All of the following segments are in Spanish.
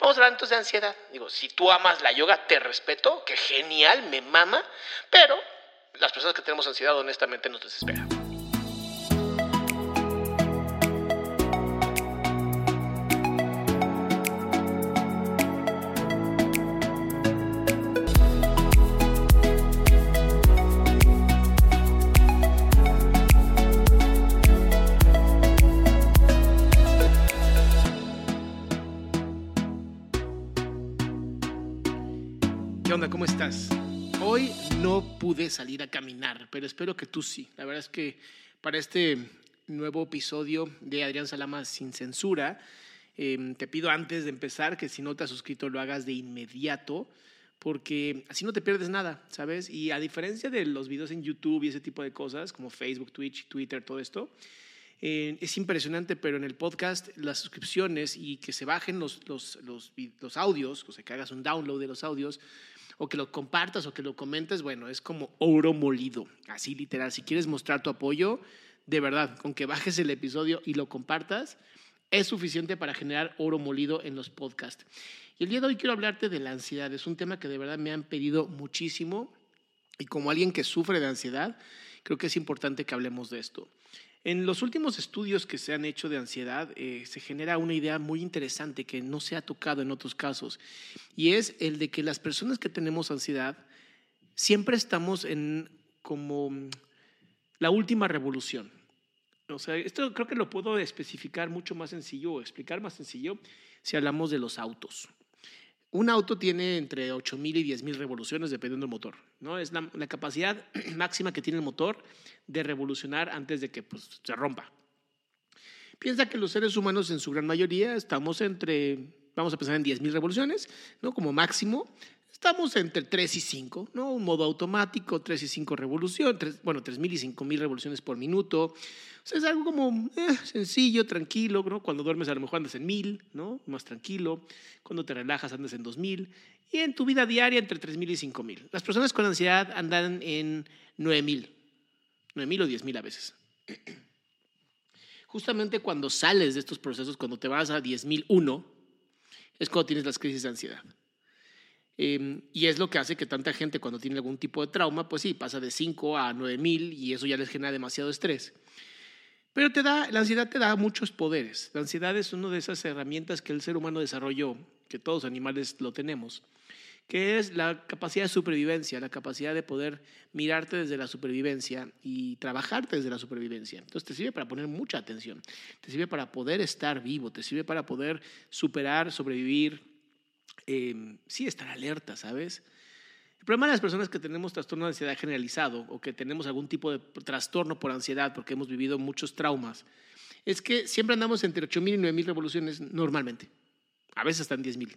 Vamos a hablar entonces de ansiedad. Digo, si tú amas la yoga, te respeto, que genial, me mama, pero las personas que tenemos ansiedad honestamente nos desesperan. ¿Cómo estás? Hoy no pude salir a caminar, pero espero que tú sí. La verdad es que para este nuevo episodio de Adrián Salama sin censura, eh, te pido antes de empezar que si no te has suscrito lo hagas de inmediato, porque así no te pierdes nada, ¿sabes? Y a diferencia de los videos en YouTube y ese tipo de cosas, como Facebook, Twitch, Twitter, todo esto, eh, es impresionante, pero en el podcast las suscripciones y que se bajen los, los, los, los audios, o sea, que hagas un download de los audios, o que lo compartas o que lo comentes, bueno, es como oro molido, así literal. Si quieres mostrar tu apoyo, de verdad, con que bajes el episodio y lo compartas, es suficiente para generar oro molido en los podcasts. Y el día de hoy quiero hablarte de la ansiedad. Es un tema que de verdad me han pedido muchísimo y como alguien que sufre de ansiedad, creo que es importante que hablemos de esto. En los últimos estudios que se han hecho de ansiedad, eh, se genera una idea muy interesante que no se ha tocado en otros casos, y es el de que las personas que tenemos ansiedad siempre estamos en como la última revolución. O sea, esto creo que lo puedo especificar mucho más sencillo o explicar más sencillo si hablamos de los autos. Un auto tiene entre 8.000 y 10.000 revoluciones dependiendo del motor. ¿no? Es la, la, capacidad máxima que tiene el motor de revolucionar antes de que pues, se rompa. Piensa que los seres humanos en su gran mayoría estamos entre, vamos a pensar en 10.000 revoluciones, ¿no? como máximo. Estamos entre 3 y 5, ¿no? Un modo automático, 3 y 5 revoluciones, 3, bueno, 3.000 y 5.000 revoluciones por minuto. O sea, es algo como eh, sencillo, tranquilo, ¿no? Cuando duermes a lo mejor andas en 1.000, ¿no? Más tranquilo. Cuando te relajas andas en 2.000. Y en tu vida diaria entre 3.000 y 5.000. Las personas con ansiedad andan en 9.000. 9.000 o 10.000 a veces. Justamente cuando sales de estos procesos, cuando te vas a 10.001, es cuando tienes las crisis de ansiedad. Eh, y es lo que hace que tanta gente cuando tiene algún tipo de trauma, pues sí, pasa de 5 a 9 mil y eso ya les genera demasiado estrés. Pero te da, la ansiedad te da muchos poderes. La ansiedad es una de esas herramientas que el ser humano desarrolló, que todos los animales lo tenemos, que es la capacidad de supervivencia, la capacidad de poder mirarte desde la supervivencia y trabajarte desde la supervivencia. Entonces te sirve para poner mucha atención, te sirve para poder estar vivo, te sirve para poder superar, sobrevivir, eh, sí estar alerta, ¿sabes? El problema de las personas que tenemos trastorno de ansiedad generalizado o que tenemos algún tipo de trastorno por ansiedad porque hemos vivido muchos traumas es que siempre andamos entre 8.000 y 9.000 revoluciones normalmente, a veces hasta en 10.000.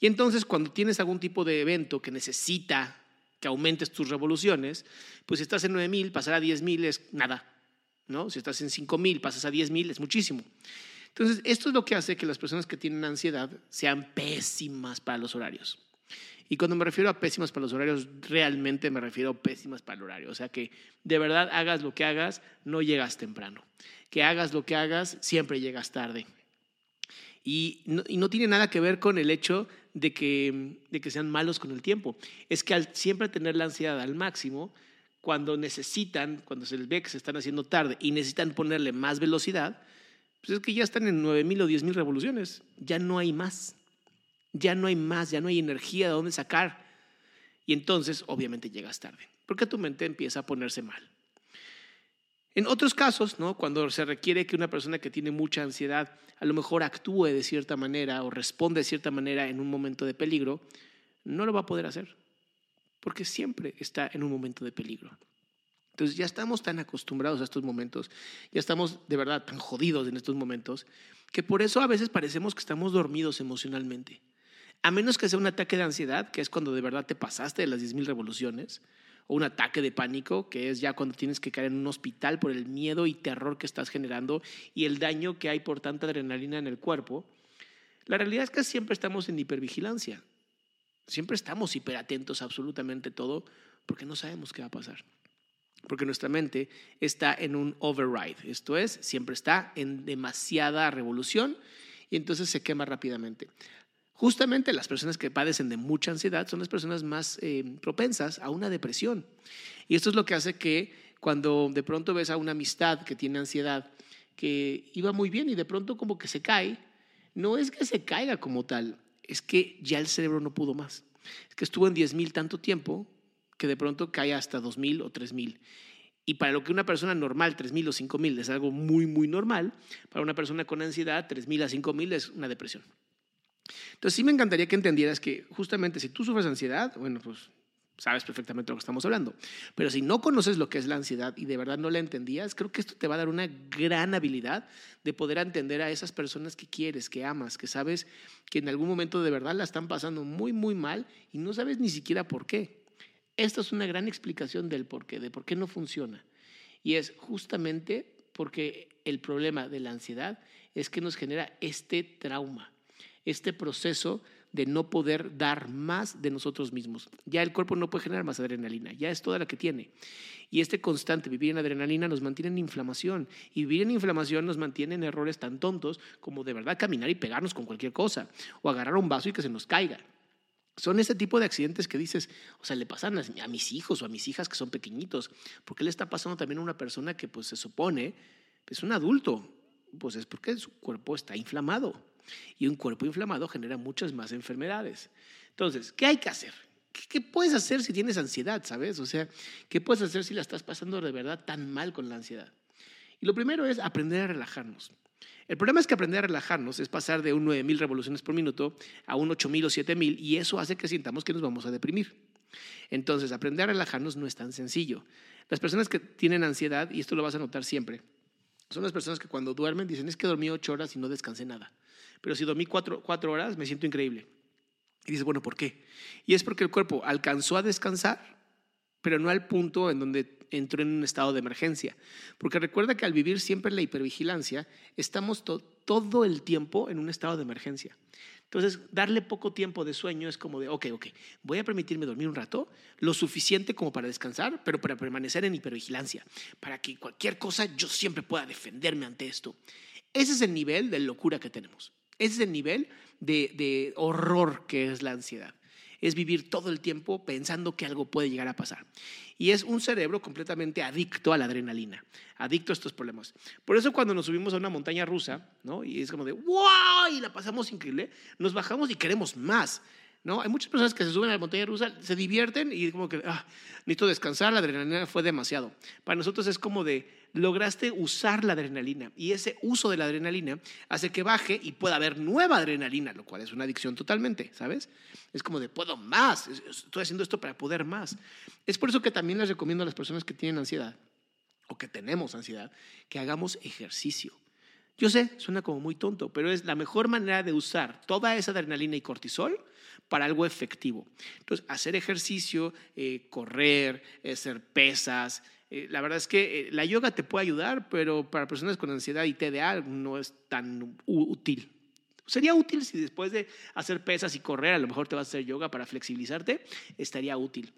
Y entonces cuando tienes algún tipo de evento que necesita que aumentes tus revoluciones, pues si estás en 9.000, pasar a 10.000 es nada, ¿no? Si estás en 5.000, pasas a 10.000 es muchísimo. Entonces, esto es lo que hace que las personas que tienen ansiedad sean pésimas para los horarios. Y cuando me refiero a pésimas para los horarios, realmente me refiero a pésimas para el horario. O sea que de verdad hagas lo que hagas, no llegas temprano. Que hagas lo que hagas, siempre llegas tarde. Y no, tiene nada que ver con el hecho de que, de que sean malos con el tiempo. Es que al siempre tener la ansiedad al máximo, cuando necesitan, cuando se les ve que se están haciendo tarde y necesitan ponerle más velocidad, pues es que ya están en 9.000 o 10.000 revoluciones. Ya no hay más ya no hay más, ya no hay energía de dónde sacar. Y entonces, obviamente, llegas tarde, porque tu mente empieza a ponerse mal. En otros casos, ¿no? cuando se requiere que una persona que tiene mucha ansiedad a lo mejor actúe de cierta manera o responde de cierta manera en un momento de peligro, no lo va a poder hacer, porque siempre está en un momento de peligro. Entonces ya estamos tan acostumbrados a estos momentos, ya estamos de verdad tan jodidos en estos momentos, que por eso a veces parecemos que estamos dormidos emocionalmente. A menos que sea un ataque de ansiedad, que es cuando de verdad te pasaste de las 10.000 revoluciones, o un ataque de pánico, que es ya cuando tienes que caer en un hospital por el miedo y terror que estás generando y el daño que hay por tanta adrenalina en el cuerpo. La realidad es que siempre estamos en hipervigilancia. Siempre estamos hiperatentos a absolutamente todo porque no sabemos qué va a pasar. Porque nuestra mente está en un override, esto es, siempre está en demasiada revolución y entonces se quema rápidamente. Justamente las personas que padecen de mucha ansiedad son las personas más eh, propensas a una depresión. Y esto es lo que hace que cuando de pronto ves a una amistad que tiene ansiedad, que iba muy bien y de pronto como que se cae, no es que se caiga como tal, es que ya el cerebro no pudo más. Es que estuvo en 10.000 tanto tiempo que de pronto cae hasta 2.000 o 3.000. Y para lo que una persona normal, 3.000 o 5.000 es algo muy, muy normal, para una persona con ansiedad, 3.000 a 5.000 es una depresión. Entonces sí me encantaría que entendieras que justamente si tú sufres ansiedad, bueno, pues sabes perfectamente lo que estamos hablando. Pero si no conoces lo que es la ansiedad y de verdad no la entendías, creo que esto te va a dar una gran habilidad de poder entender a esas personas que quieres, que amas, que sabes que en algún momento de verdad la están pasando muy, muy mal y no sabes ni siquiera por qué. Esta es una gran explicación del por qué, de por qué no funciona. Y es justamente porque el problema de la ansiedad es que nos genera este trauma este proceso de no poder dar más de nosotros mismos. Ya el cuerpo no puede generar más adrenalina, ya es toda la que tiene. Y este constante vivir en adrenalina nos mantiene en inflamación. Y vivir en inflamación nos mantiene en errores tan tontos como de verdad caminar y pegarnos con cualquier cosa, o agarrar un vaso y que se nos caiga. Son ese tipo de accidentes que dices, o sea, le pasan a mis hijos o a mis hijas que son pequeñitos. ¿Por qué le está pasando también a una persona que pues se supone es un adulto? Pues es porque su cuerpo está inflamado. Y un cuerpo inflamado genera muchas más enfermedades. Entonces, ¿qué hay que hacer? ¿Qué, puedes hacer si tienes ansiedad, sabes? O sea, ¿qué puedes hacer si la estás pasando de verdad tan mal con la ansiedad? Y lo primero es aprender a relajarnos. El problema es que aprender a relajarnos es pasar de un 9000 revoluciones por minuto a un 8000 o 7000 y eso hace que sintamos que nos vamos a deprimir. Entonces, aprender a relajarnos no es tan sencillo. Las personas que tienen ansiedad, y esto lo vas a notar siempre, son las personas que cuando duermen dicen es que dormí ocho horas y no descansé nada pero si dormí cuatro, horas me siento increíble. Y dices, bueno, ¿por qué? Y es porque el cuerpo alcanzó a descansar, pero no al punto en donde entró en un estado de emergencia. Porque recuerda que al vivir siempre la hipervigilancia, estamos todo el tiempo en un estado de emergencia. Entonces, darle poco tiempo de sueño es como de, ok, ok, voy a permitirme dormir un rato, lo suficiente como para descansar, pero para permanecer en hipervigilancia, para que cualquier cosa yo siempre pueda defenderme ante esto. Ese es el nivel de locura que tenemos. Ese es el nivel de, horror que es la ansiedad. Es vivir todo el tiempo pensando que algo puede llegar a pasar. Y es un cerebro completamente adicto a la adrenalina, adicto a estos problemas. Por eso cuando nos subimos a una montaña rusa, ¿no? Y es como de, ¡wow! Y la pasamos increíble, nos bajamos y queremos más. ¿No? Hay muchas personas que se suben a la montaña rusa, se divierten y como que, ah, necesito descansar, la adrenalina fue demasiado. Para nosotros es como de, lograste usar la adrenalina y ese uso de la adrenalina hace que baje y pueda haber nueva adrenalina, lo cual es una adicción totalmente, ¿sabes? Es como de, puedo más, estoy haciendo esto para poder más. Es por eso que también les recomiendo a las personas que tienen ansiedad o que tenemos ansiedad, que hagamos ejercicio. Yo sé, suena como muy tonto, pero es la mejor manera de usar toda esa adrenalina y cortisol para algo efectivo. Entonces, hacer ejercicio, eh, correr, hacer pesas. Eh, la verdad es que eh, la yoga te puede ayudar, pero para personas con ansiedad y TDA no es tan útil. Sería útil si después de hacer pesas y correr, a lo mejor te vas a hacer yoga para flexibilizarte, estaría útil.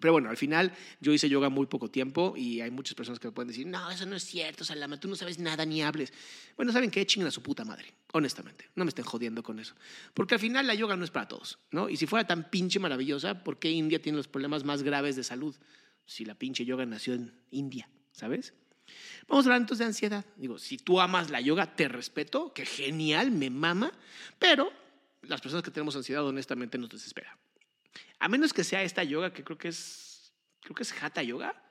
Pero bueno, al final yo hice yoga muy poco tiempo y hay muchas personas que me pueden decir, no, eso no es cierto, Salama, tú no sabes nada ni hables. Bueno, ¿saben qué? Chinguen a su puta madre, honestamente. No me estén jodiendo con eso. Porque al final la yoga no es para todos, ¿no? Y si fuera tan pinche maravillosa, ¿por qué India tiene los problemas más graves de salud? Si la pinche yoga nació en India, ¿sabes? Vamos a hablar entonces de ansiedad. Digo, si tú amas la yoga, te respeto, que genial, me mama, pero las personas que tenemos ansiedad honestamente nos desespera. A menos que sea esta yoga que creo que es, creo que es Hatha Yoga.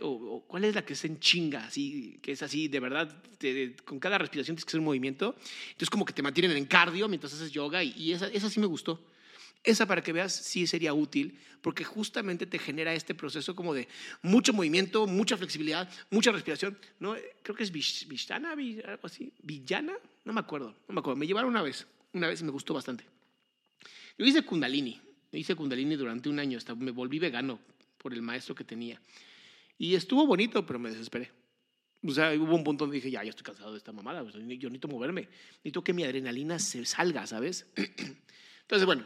O, ¿Cuál es la que es en chinga? Así, que es así, de verdad, con cada respiración tienes que hacer un movimiento. Entonces, como que te mantienen en cardio mientras haces yoga, y, esa, esa sí me gustó. Esa para que veas sí sería útil porque justamente te genera este proceso como de mucho movimiento, mucha flexibilidad, mucha respiración. ¿no? Creo que es Vistana, algo así. Villana, no me acuerdo, no me acuerdo. Me llevaron una vez, una vez me gustó bastante. Yo hice Kundalini, hice Kundalini durante un año, hasta me volví vegano por el maestro que tenía. Y estuvo bonito, pero me desesperé. O sea, hubo un punto donde dije, ya, ya estoy cansado de esta mamada, yo necesito moverme, necesito que mi adrenalina se salga, ¿sabes? Entonces, bueno,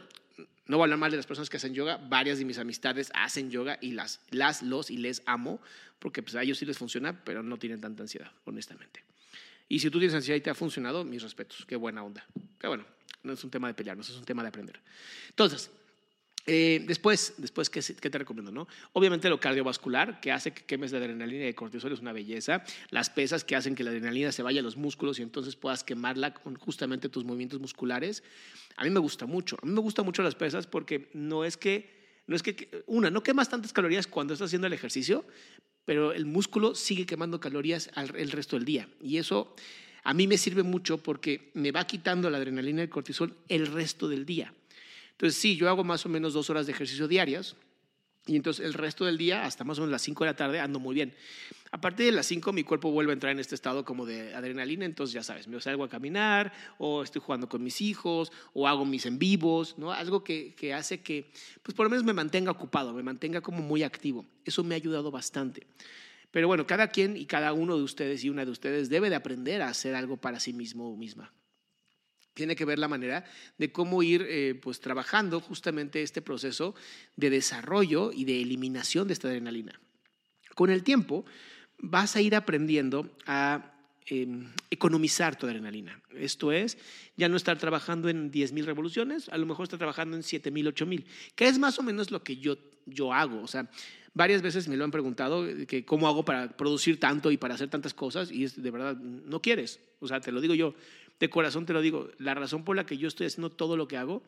no voy a hablar mal de las personas que hacen yoga, varias de mis amistades hacen yoga y las, las los y les amo, porque pues a ellos sí les funciona, pero no tienen tanta ansiedad, honestamente. Y si tú tienes ansiedad y te ha funcionado, mis respetos, qué buena onda. Pero bueno, no es un tema de pelearnos, es un tema de aprender. Entonces, eh, después, después ¿qué, ¿qué, te recomiendo? No? Obviamente lo cardiovascular, que hace que quemes la adrenalina y el cortisol, es una belleza. Las pesas que hacen que la adrenalina se vaya a los músculos y entonces puedas quemarla con justamente tus movimientos musculares. A mí me gusta mucho. A mí me gustan mucho las pesas porque no es que, no es que, una, no quemas tantas calorías cuando estás haciendo el ejercicio, pero el músculo sigue quemando calorías el resto del día. Y eso a mí me sirve mucho porque me va quitando la adrenalina y el cortisol el resto del día. Entonces, sí, yo hago más o menos dos horas de ejercicio diarias y entonces el resto del día, hasta más o menos las 5 de la tarde, ando muy bien. A partir de las 5 mi cuerpo vuelve a entrar en este estado como de adrenalina, entonces ya sabes, me salgo a caminar o estoy jugando con mis hijos o hago mis en vivos, ¿no? Algo que, que hace que, pues por lo menos me mantenga ocupado, me mantenga como muy activo. Eso me ha ayudado bastante. Pero bueno, cada quien y cada uno de ustedes y una de ustedes debe de aprender a hacer algo para sí mismo o misma tiene que ver la manera de cómo ir eh, pues trabajando justamente este proceso de desarrollo y de eliminación de esta adrenalina. Con el tiempo vas a ir aprendiendo a em, economizar tu adrenalina. Esto es, ya no estar trabajando en 10.000 revoluciones, a lo mejor estar trabajando en 7.000, 8.000, que es más o menos lo que yo, yo hago. O sea, varias veces me lo han preguntado, que cómo hago para producir tanto y para hacer tantas cosas, y es de verdad, no quieres. O sea, te lo digo yo, de corazón te lo digo, la razón por la que yo estoy haciendo todo lo que hago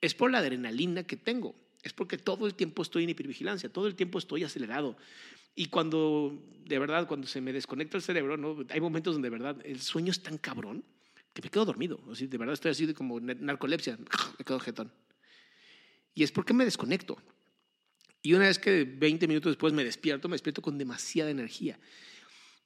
es por la adrenalina que tengo. Es porque todo el tiempo estoy en hipervigilancia, todo el tiempo estoy acelerado. Y cuando, de verdad, cuando se me desconecta el cerebro, ¿no? hay momentos donde, de verdad, el sueño es tan cabrón que me quedo dormido. O de verdad, estoy así como narcolepsia, me quedo jetón. Y es porque me desconecto. Y una vez que 20 minutos después me despierto, me despierto con demasiada energía.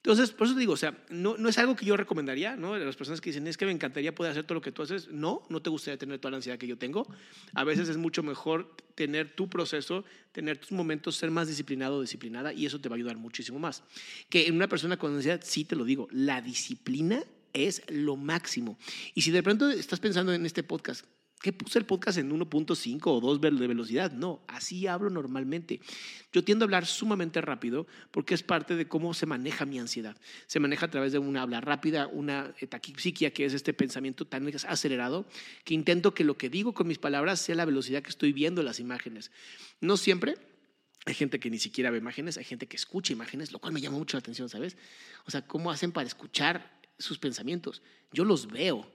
Entonces, por eso te digo, o sea, no, no es algo que yo recomendaría, ¿no? Las personas que dicen, es que me encantaría poder hacer todo lo que tú haces. No, no te gustaría tener toda la ansiedad que yo tengo. A veces es mucho mejor tener tu proceso, tener tus momentos, ser más disciplinado o disciplinada, y eso te va a ayudar muchísimo más. Que en una persona con ansiedad, sí te lo digo, la disciplina es lo máximo. Y si de pronto estás pensando en este podcast, ¿Qué puse el podcast en 1.5 o 2 de velocidad? No, así hablo normalmente. Yo tiendo a hablar sumamente rápido porque es parte de cómo se maneja mi ansiedad. Se maneja a través de una habla rápida, una taquipsiquia, que es este pensamiento tan acelerado, que intento que lo que digo con mis palabras sea la velocidad que estoy viendo las imágenes. No siempre, hay gente que ni siquiera ve imágenes, hay gente que escucha imágenes, lo cual me llama mucho la atención, ¿sabes? O sea, ¿cómo hacen para escuchar sus pensamientos? Yo los veo,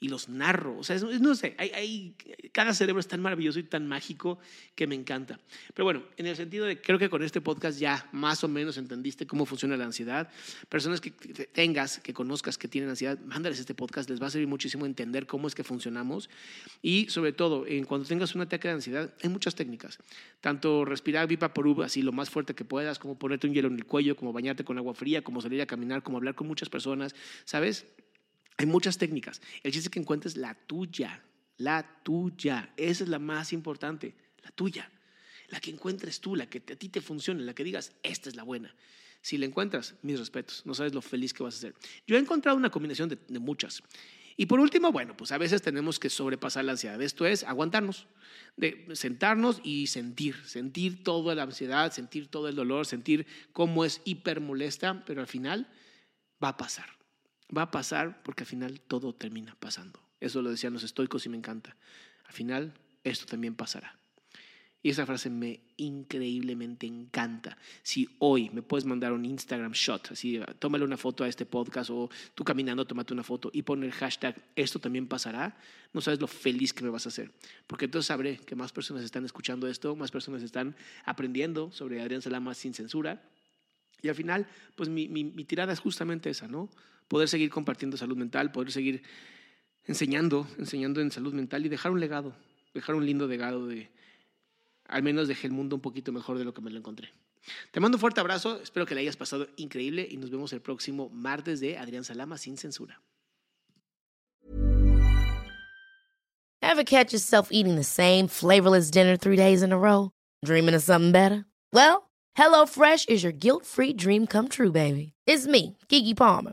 y los narro. O sea, no sé, hay, cada cerebro es tan maravilloso y tan mágico que me encanta. Pero bueno, en el sentido de, creo que con este podcast ya más o menos entendiste cómo funciona la ansiedad. Personas que tengas, que conozcas que tienen ansiedad, mándales este podcast, les va a servir muchísimo entender cómo es que funcionamos. Y sobre todo, en cuando tengas un ataque de ansiedad, hay muchas técnicas. Tanto respirar Vipaporub así lo más fuerte que puedas, como ponerte un hielo en el cuello, como bañarte con agua fría, como salir a caminar, como hablar con muchas personas, ¿sabes? Hay muchas técnicas. El chiste que encuentres la tuya, la tuya. Esa es la más importante, la tuya. La que encuentres tú, la que a ti te funcione, la que digas, esta es la buena. Si la encuentras, mis respetos, no sabes lo feliz que vas a ser. Yo he encontrado una combinación de, muchas. Y por último, bueno, pues a veces tenemos que sobrepasar la ansiedad. Esto es aguantarnos, sentarnos y sentir, sentir toda la ansiedad, sentir todo el dolor, sentir cómo es hiper molesta, pero al final va a pasar. Va a pasar porque al final todo termina pasando. Eso lo decían los estoicos y me encanta. Al final esto también pasará. Y esa frase me increíblemente encanta. Si hoy me puedes mandar un Instagram shot, así, tómale una foto a este podcast o tú caminando, tómate una foto y pon el hashtag, esto también pasará, no sabes lo feliz que me vas a hacer. Porque entonces sabré que más personas están escuchando esto, más personas están aprendiendo sobre Adrián Salama sin censura. Y al final, pues mi, mi, mi tirada es justamente esa, ¿no? Poder seguir compartiendo salud mental, poder seguir enseñando, enseñando en salud mental y dejar un legado, dejar un lindo legado de al menos dejé el mundo un poquito mejor de lo que me lo encontré. Te mando un fuerte abrazo, espero que le hayas pasado increíble y nos vemos el próximo martes de Adrián Salama sin censura. Ever catch yourself eating the same flavorless dinner three days in a row? Dreaming of something better? Well, HelloFresh is your guilt-free dream come true, baby. It's me, Kiki Palmer.